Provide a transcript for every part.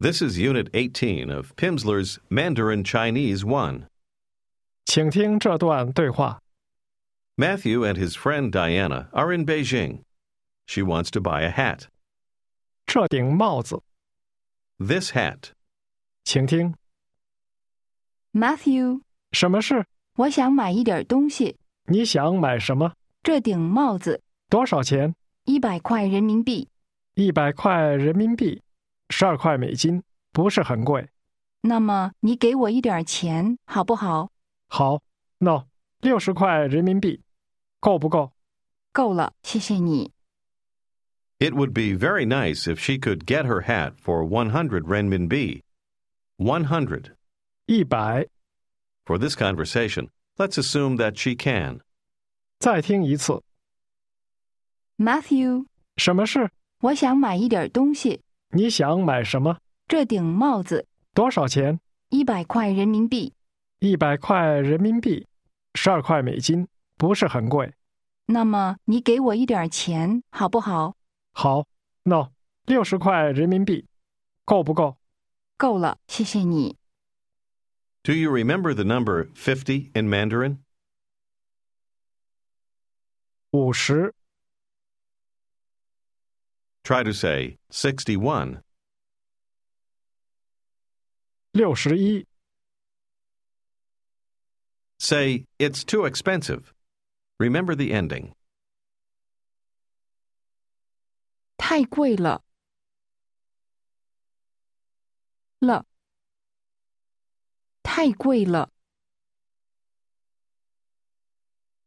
This is Unit 18 of Pimsleur's Mandarin Chinese 1. 请听这段对话。 Matthew and his friend Diana are in Beijing. She wants to buy a hat. 这顶帽子， This hat. 请听 Matthew，什么事？我想买一点东西。你想买什么？这顶帽子多少钱？一百块人民币，一百块人民币， 十二块美金，不是很贵。那么你给我一点钱好不好？好，no，六十块人民币，够不够？够了，谢谢你。 It would be very nice if she could get her hat for 100 renminbi. 100. 一百， For this conversation, let's assume that she can. 再听一次。 Matthew，什么事？我想买一点东西。 你想买什么？这顶帽子多少钱？一百块人民币，一百块人民币，十二块美金，不是很贵。那么你给我一点钱好不好？好，no，六十块人民币，够不够？够了，谢谢你。Do you remember the number fifty in Mandarin? 五十，Try to say 61. 六十一， Say, it's too expensive. Remember the ending. 太贵了。了，太贵了。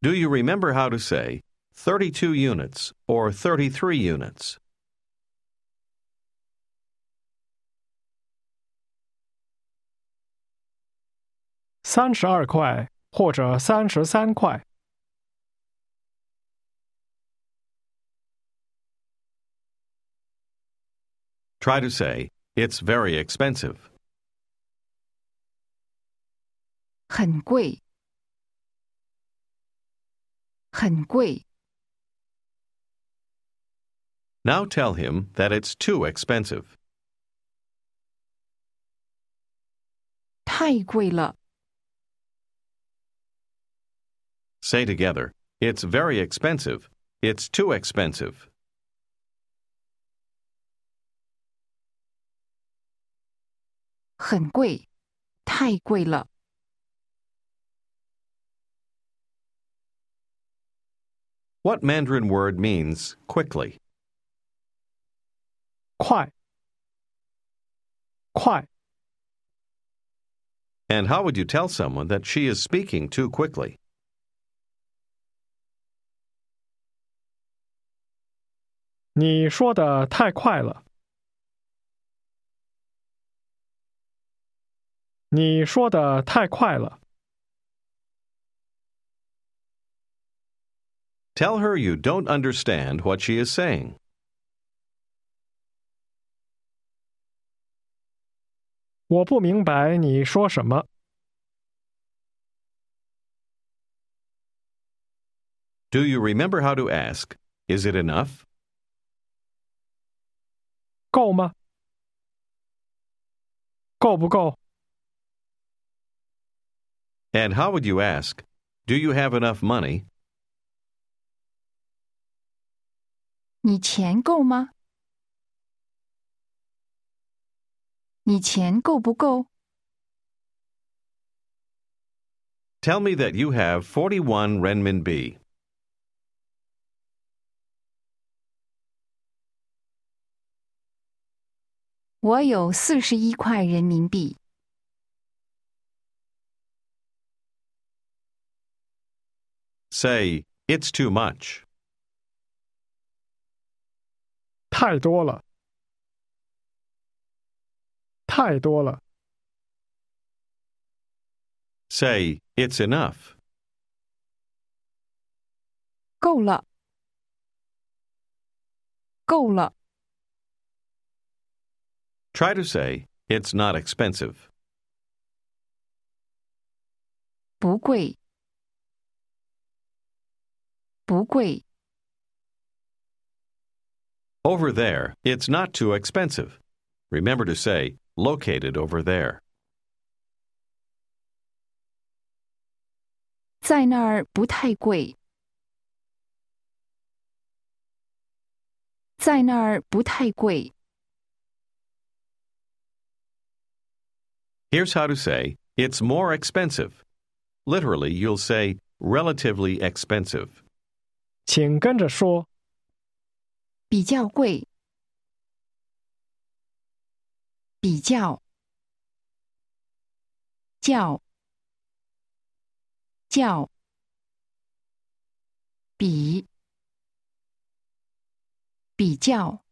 Do you remember how to say 32 units or 33 units? 三十二块或者三十三块， Try to say, it's very expensive. 很贵，很贵。 Now tell him that it's too expensive. 太贵了， Say together, it's very expensive. It's too expensive. What Mandarin word means quickly? 快,快. And how would you tell someone that she is speaking too quickly? 你说的太快了。你说的太快了。 Tell her you don't understand what she is saying. 我不明白你说什么。 Do you remember how to ask, is it enough? 够吗？够不够？ And how would you ask, do you have enough money? 你钱够吗？你钱够不够？ Tell me that you have 41 renminbi. 我有四十一块人民币。 Say, it's too much. 太多了，太多了。 Say, it's enough. 够了，够了。 Try to say, it's not expensive. 不贵，不贵。 Over there, it's not too expensive. Remember to say, located over there. 在那儿不太贵。在那儿不太贵。 Here's how to say it's more expensive. Literally, you'll say relatively expensive. 请跟着说，比较贵，比较，较，较，比，比较，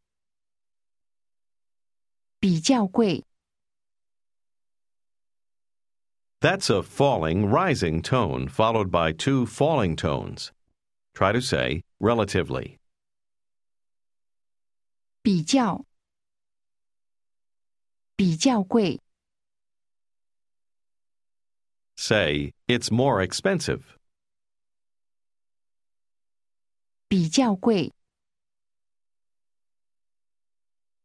比较贵。 That's a falling, rising tone followed by two falling tones. Try to say relatively. 比较，比较贵， Say it's more expensive. 比较贵。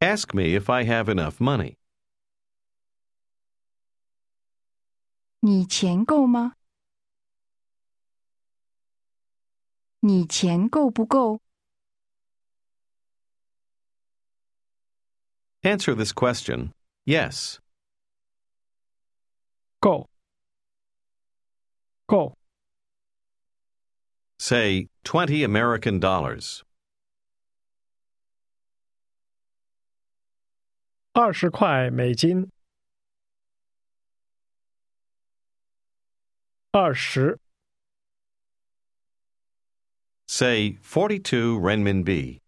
Ask me if I have enough money. 你钱够吗？你钱够不够？ Answer this question yes. 够，够， Say 20 American dollars. 二十块美金， 二十。Say forty-two renminbi.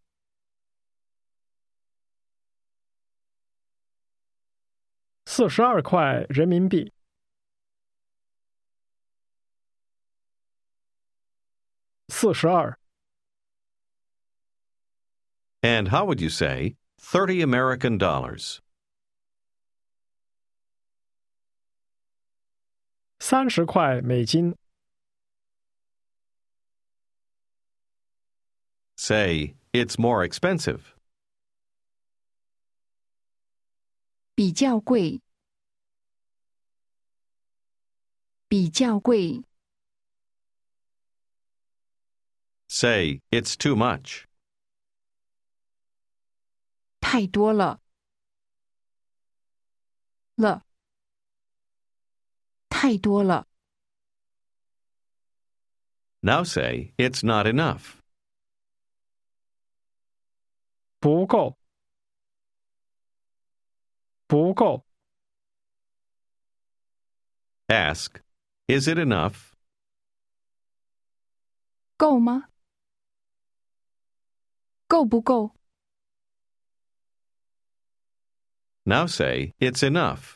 And how would you say thirty American dollars? 三十块美金， Say it's more expensive. 比较贵，比较贵， Say it's too much. 太多了，了， 太多了， Now say it's not enough. 不够，不够， Ask, is it enough? 够吗？够不够？ Now say it's enough.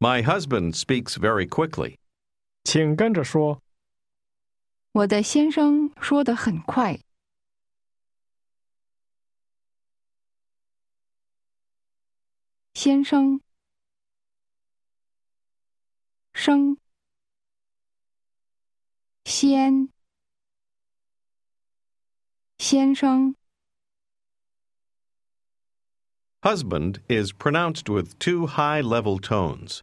My husband speaks very quickly. 请跟着说，我的先生说的很快。先生，生，先，先生， Husband is pronounced with two high level tones.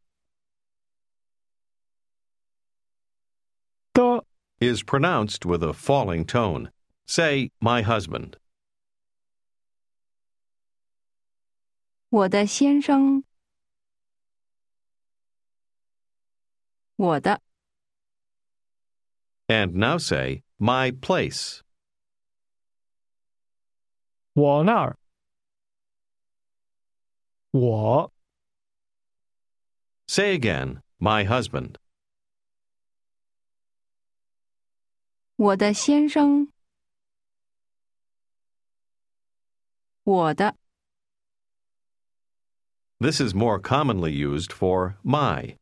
的， is pronounced with a falling tone. Say my husband. 我的先生， 我的， And now say, my place. 我那儿，我 Say again, my husband. 我的先生，我的， This is more commonly used for my.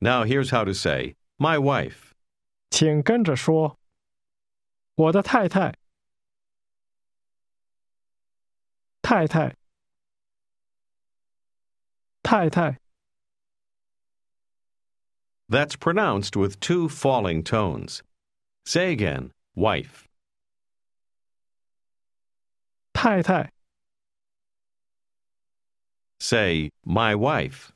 Now here's how to say, my wife. 请跟着说。我的太太，太太，太太， That's pronounced with two falling tones. Say again, wife. 太太， Say, my wife.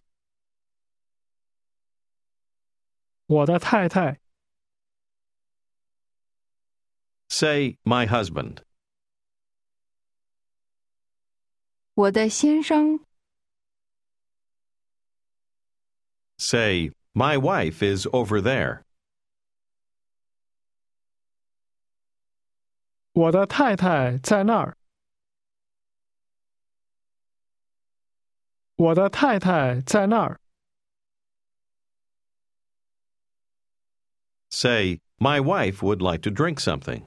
我的太太， Say, my husband. 我的先生， Say, my wife is over there. 我的太太在那儿。我的太太在那儿。 Say, my wife would like to drink something.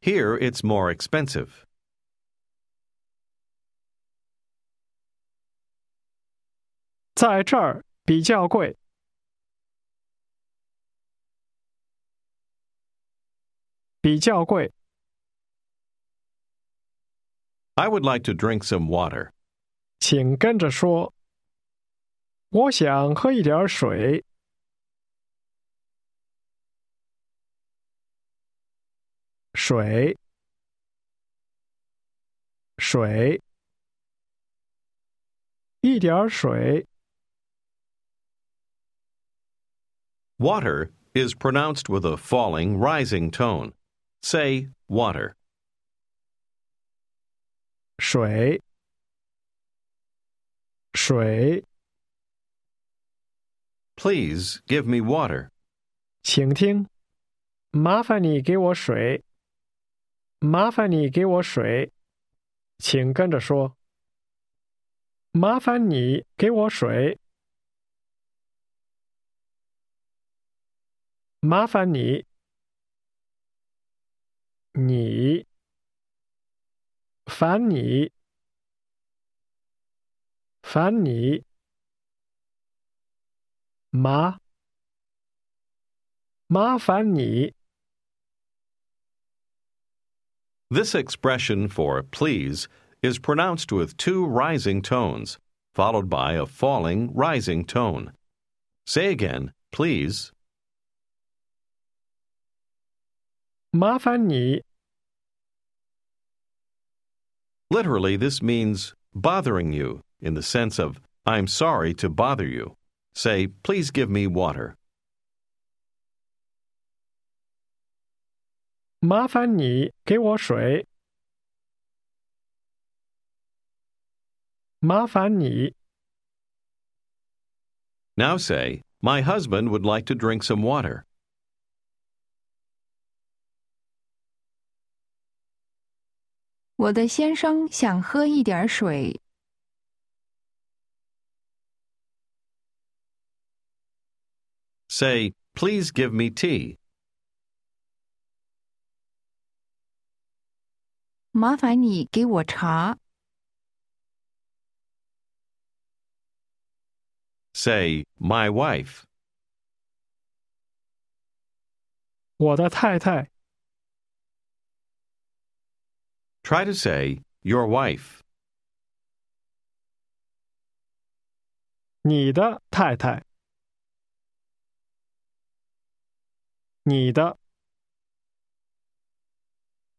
here it's more expensive. 在这儿比较贵。比较贵。 I would like to drink some water. 请跟着说。我想喝一点水。 水，水，一点水。 Water is pronounced with a falling, rising tone. Say, water. 水，水， Please give me water. 请听，麻烦你给我水， 麻烦你给我水，请跟着说。麻烦你给我水，麻烦你，你，烦你，烦你，麻。麻烦你，This expression for please is pronounced with two rising tones, followed by a falling, rising tone. Say again, please. 麻烦你， Literally, this means bothering you in the sense of, I'm sorry to bother you. Say, please give me water. 麻烦你给我水，麻烦你， Now say, My husband would like to drink some water. 我的先生想喝一点水。 Say, Please give me tea. 麻烦你给我茶。Say, my wife. 我的太太。Try to say, your wife. 你的太太。你的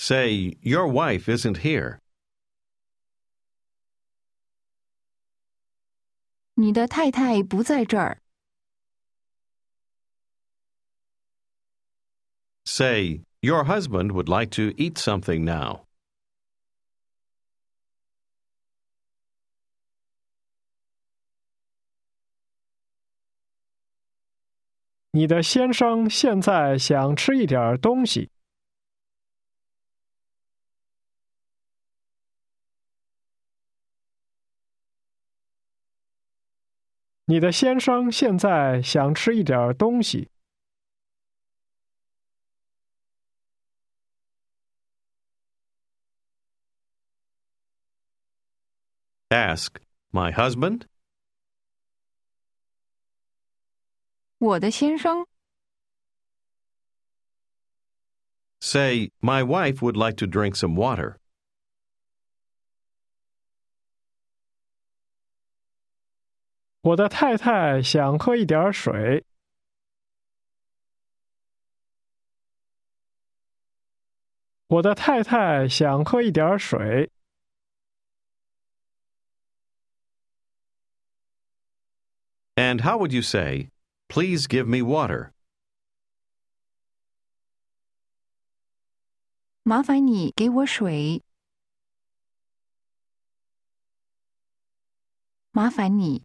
Say, Your wife isn't here. 你的太太不在这儿。 Say, Your husband would like to eat something now. 你的先生现在想吃一点东西。 你的先生现在想吃一点东西。 Ask, My husband? 我的先生， Say, My wife would like to drink some water. 我的太太想喝一点水。我的太太想喝一点水。 And how would you say, Please give me water? 麻烦你给我水。麻烦你，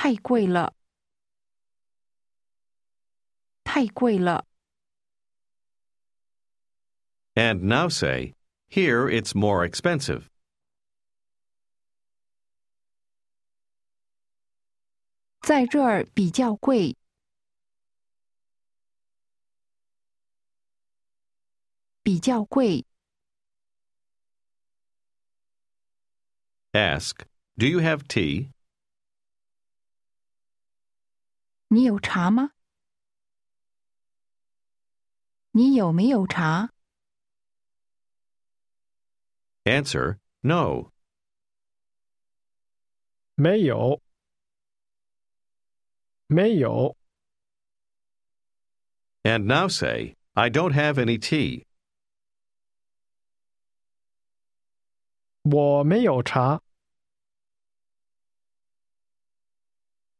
太贵了，太贵了。 And now say, Here it's more expensive. 在这儿比较贵，比较贵。 Ask, Do you have tea? 你有茶吗？你有没有茶？ Answer, No. 没有，没有。 And now say, I don't have any tea. 我没有茶。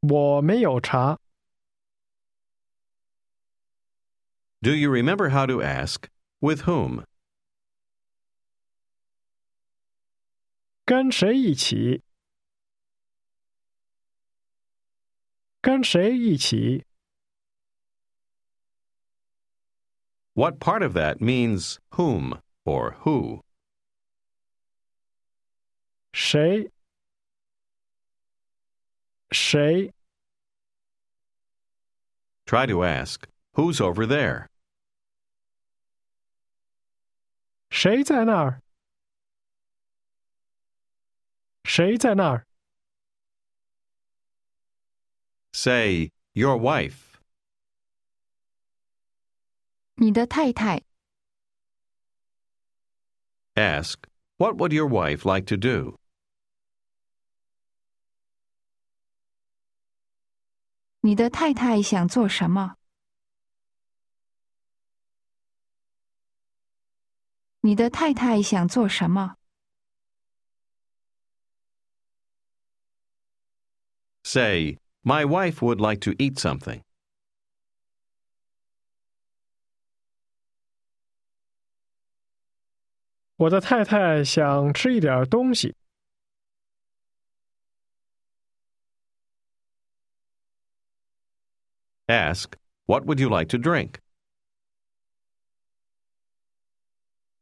我没有茶。 Do you remember how to ask, With whom? 跟谁一起？跟谁一起？ What part of that means whom or who? 谁 谁 Try to ask, Who's over there? 谁在那儿？谁在那儿？ Say, Your wife. 你的太太， Ask, What would your wife like to do? 你的太太想做什么？ 你的太太想做什么？ Say, My wife would like to eat something. 我的太太想吃一点东西。 Ask, What would you like to drink?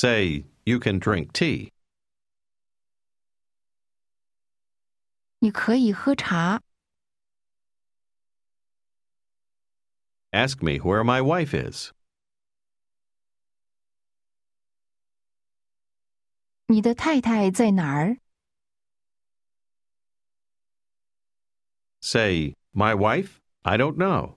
Say, You can drink tea. 你可以喝茶。 Ask me where my wife is. 你的太太在哪儿？ Say, My wife? I don't know.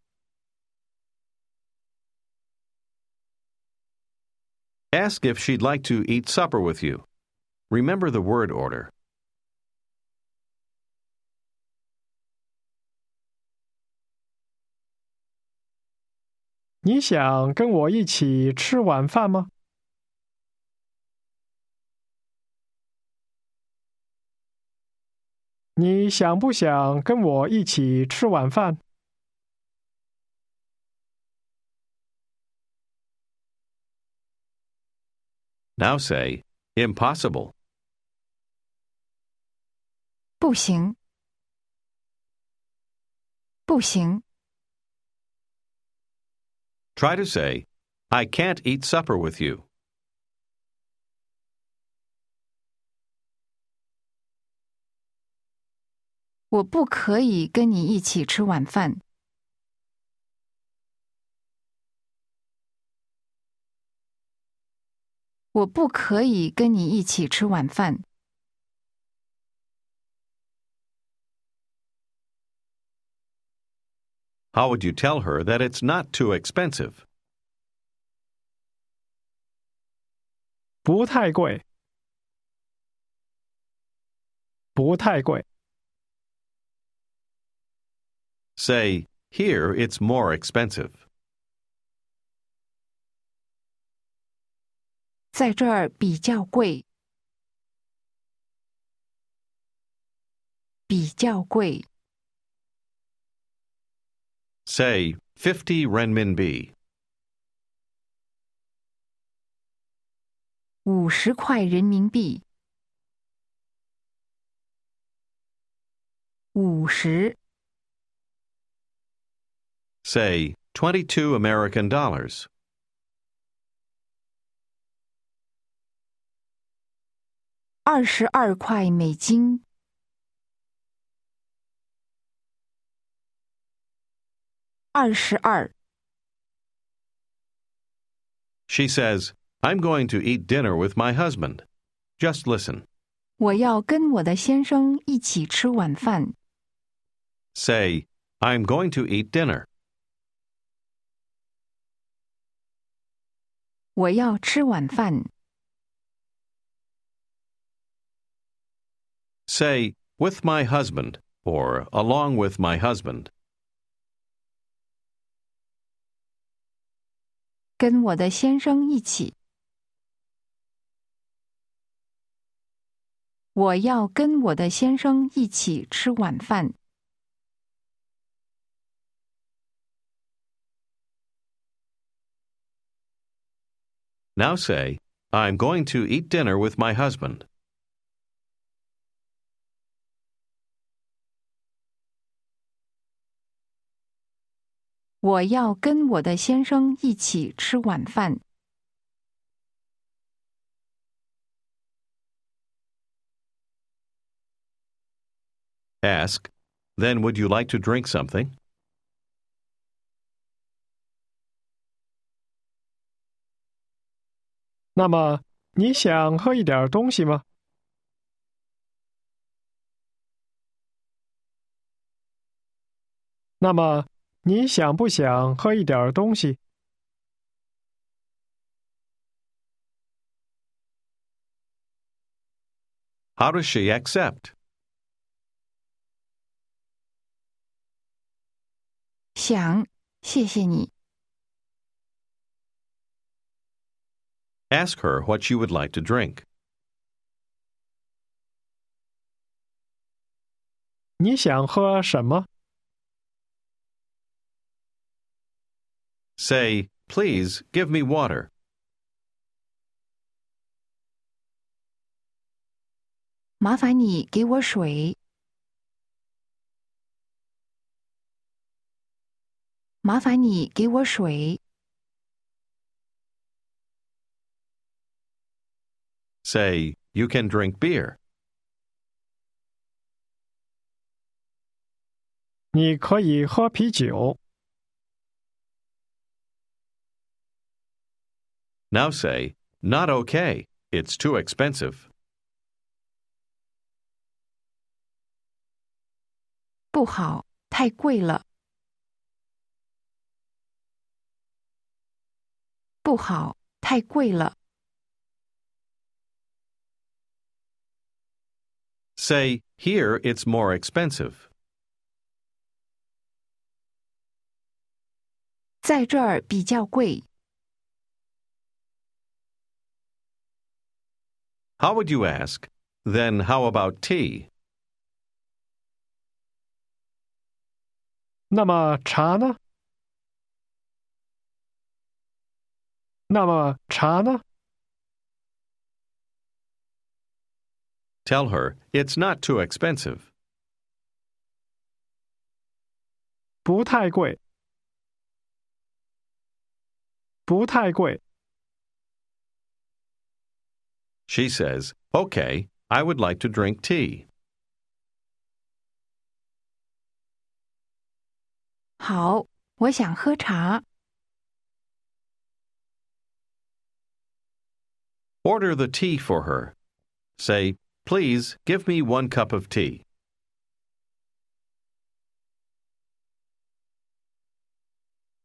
Ask if she'd like to eat supper with you. Remember the word order. 你想 Now say, Impossible. 不行，不行， Try to say, I can't eat supper with you. 我不可以跟你一起吃晚饭。我不可以跟你一起吃晚饭。 How would you tell her that it's not too expensive? 不太贵，不太贵。 Say, Here it's more expensive. 在这儿比较贵，比较贵。 Say, 50 renminbi. 五十块人民币，五十 Say, 22 American dollars. 二十二块美金，二十二。 She says, I'm going to eat dinner with my husband. Just listen. 我要跟我的先生一起吃晚饭。 Say, I'm going to eat dinner. 我要吃晚饭。 Say, with my husband, or along with my husband. 跟我的先生一起。我要跟我的先生一起吃晚饭。 Now say, I'm going to eat dinner with my husband. 我要跟我的先生一起吃晚饭。 Ask, then would you like to drink something? 那么你想喝一点东西吗？那么你想不想喝一点东西？ How does she accept? 想，谢谢你。 Ask her what she would like to drink. 你想喝什么？ Say, please give me water. 麻烦你给我水。麻烦你给我水。 Say, you can drink beer. 你可以喝啤酒。 Now say, not okay. It's too expensive. 不好，太贵了。不好，太贵了。 Say, here it's more expensive. 在这儿比较贵。 How would you ask? Then how about tea? 那么茶呢？那么茶呢？ Tell her it's not too expensive. 不太贵，不太贵。 She says, okay, I would like to drink tea. 好，我想喝茶。 Order the tea for her. Say, please give me one cup of tea.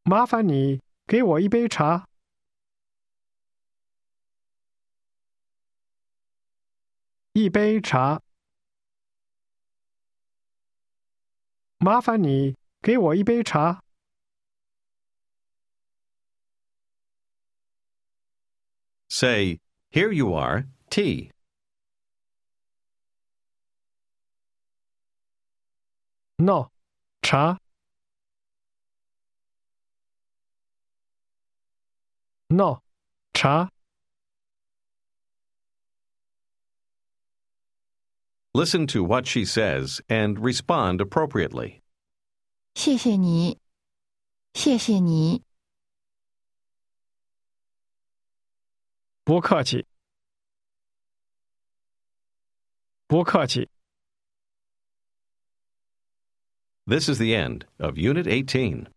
麻烦你给我一杯茶。 一杯茶。麻烦你给我一杯茶。 Say, here you are, tea. No，茶。No，茶。 Listen to what she says and respond appropriately. 谢谢你，谢谢你。不客气。不客气。 This is the end of Unit 18.